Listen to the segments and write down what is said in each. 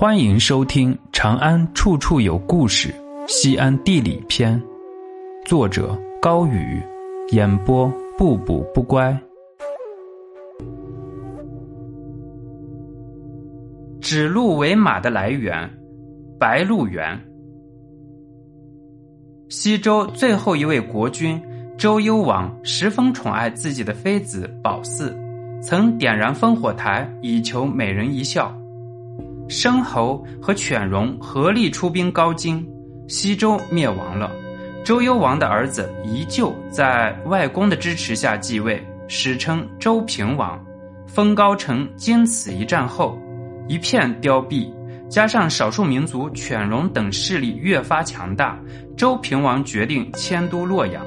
欢迎收听《长安处处有故事·西安地理篇》，作者高宇，演播不补不乖。指鹿为马的来源，白鹿原。西周最后一位国君周幽王十分宠爱自己的妃子褒姒，曾点燃烽火台以求美人一笑。申侯和犬戎合力出兵高京，西周灭亡了。周幽王的儿子宜臼在外公的支持下继位，史称周平王。封高城经此一战后，一片凋敝，加上少数民族犬戎等势力越发强大，周平王决定迁都洛阳。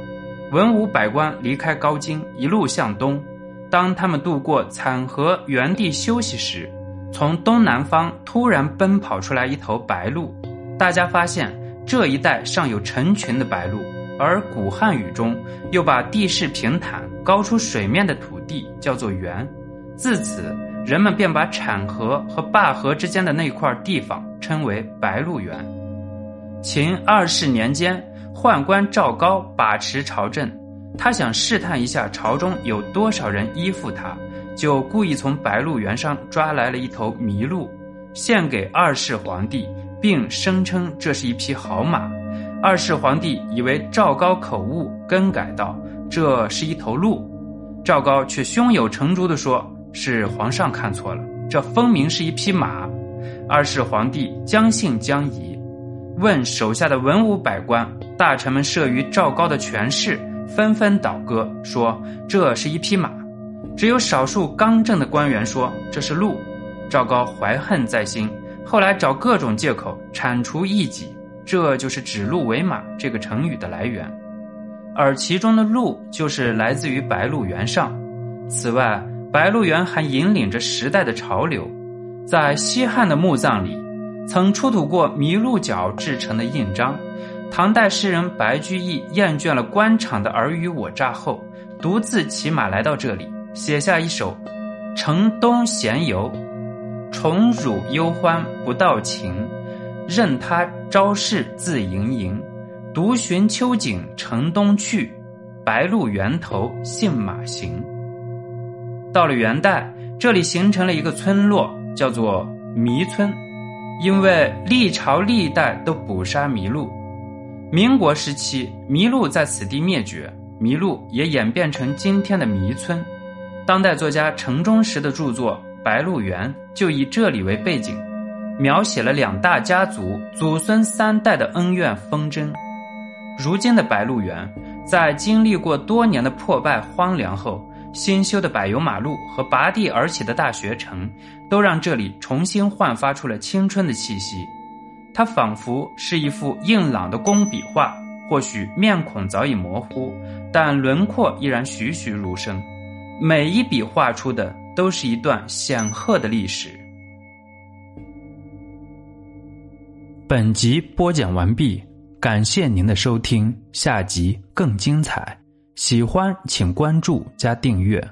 文武百官离开高京，一路向东。当他们渡过惨河，原地休息时，从东南方突然奔跑出来一头白鹿，大家发现这一带上有成群的白鹿，而古汉语中又把地势平坦、高出水面的土地叫做原，自此人们便把产河和灞河之间的那块地方称为白鹿原。秦二世年间，宦官赵高把持朝政，他想试探一下朝中有多少人依附他。就故意从白鹿原上抓来了一头麋鹿，献给二世皇帝，并声称这是一匹好马。二世皇帝以为赵高口误，更改道这是一头鹿。赵高却胸有成竹地说：“是皇上看错了，这分明是一匹马。”二世皇帝将信将疑，问手下的文武百官、大臣们慑于赵高的权势，纷纷倒戈，说这是一匹马。只有少数刚正的官员说这是鹿，赵高怀恨在心，后来找各种借口铲除异己，这就是“指鹿为马”这个成语的来源，而其中的“鹿”就是来自于白鹿原上。此外，白鹿原还引领着时代的潮流，在西汉的墓葬里，曾出土过麋鹿角制成的印章。唐代诗人白居易厌倦了官场的尔虞我诈后，独自骑马来到这里。写下一首《城东闲游》，宠辱忧欢不到情，任他朝市自盈盈，独寻秋景城东去，白鹿原头信马行。到了元代，这里形成了一个村落，叫做迷村，因为历朝历代都捕杀麋鹿。民国时期，麋鹿在此地灭绝，麋鹿也演变成今天的迷村。当代作家程中实的著作《白鹿原》就以这里为背景，描写了两大家族祖孙三代的恩怨纷争。如今的白鹿原，在经历过多年的破败荒凉后，新修的柏油马路和拔地而起的大学城，都让这里重新焕发出了青春的气息。它仿佛是一幅硬朗的工笔画，或许面孔早已模糊，但轮廓依然栩栩如生。每一笔画出的都是一段显赫的历史。本集播讲完毕，感谢您的收听，下集更精彩。喜欢请关注加订阅。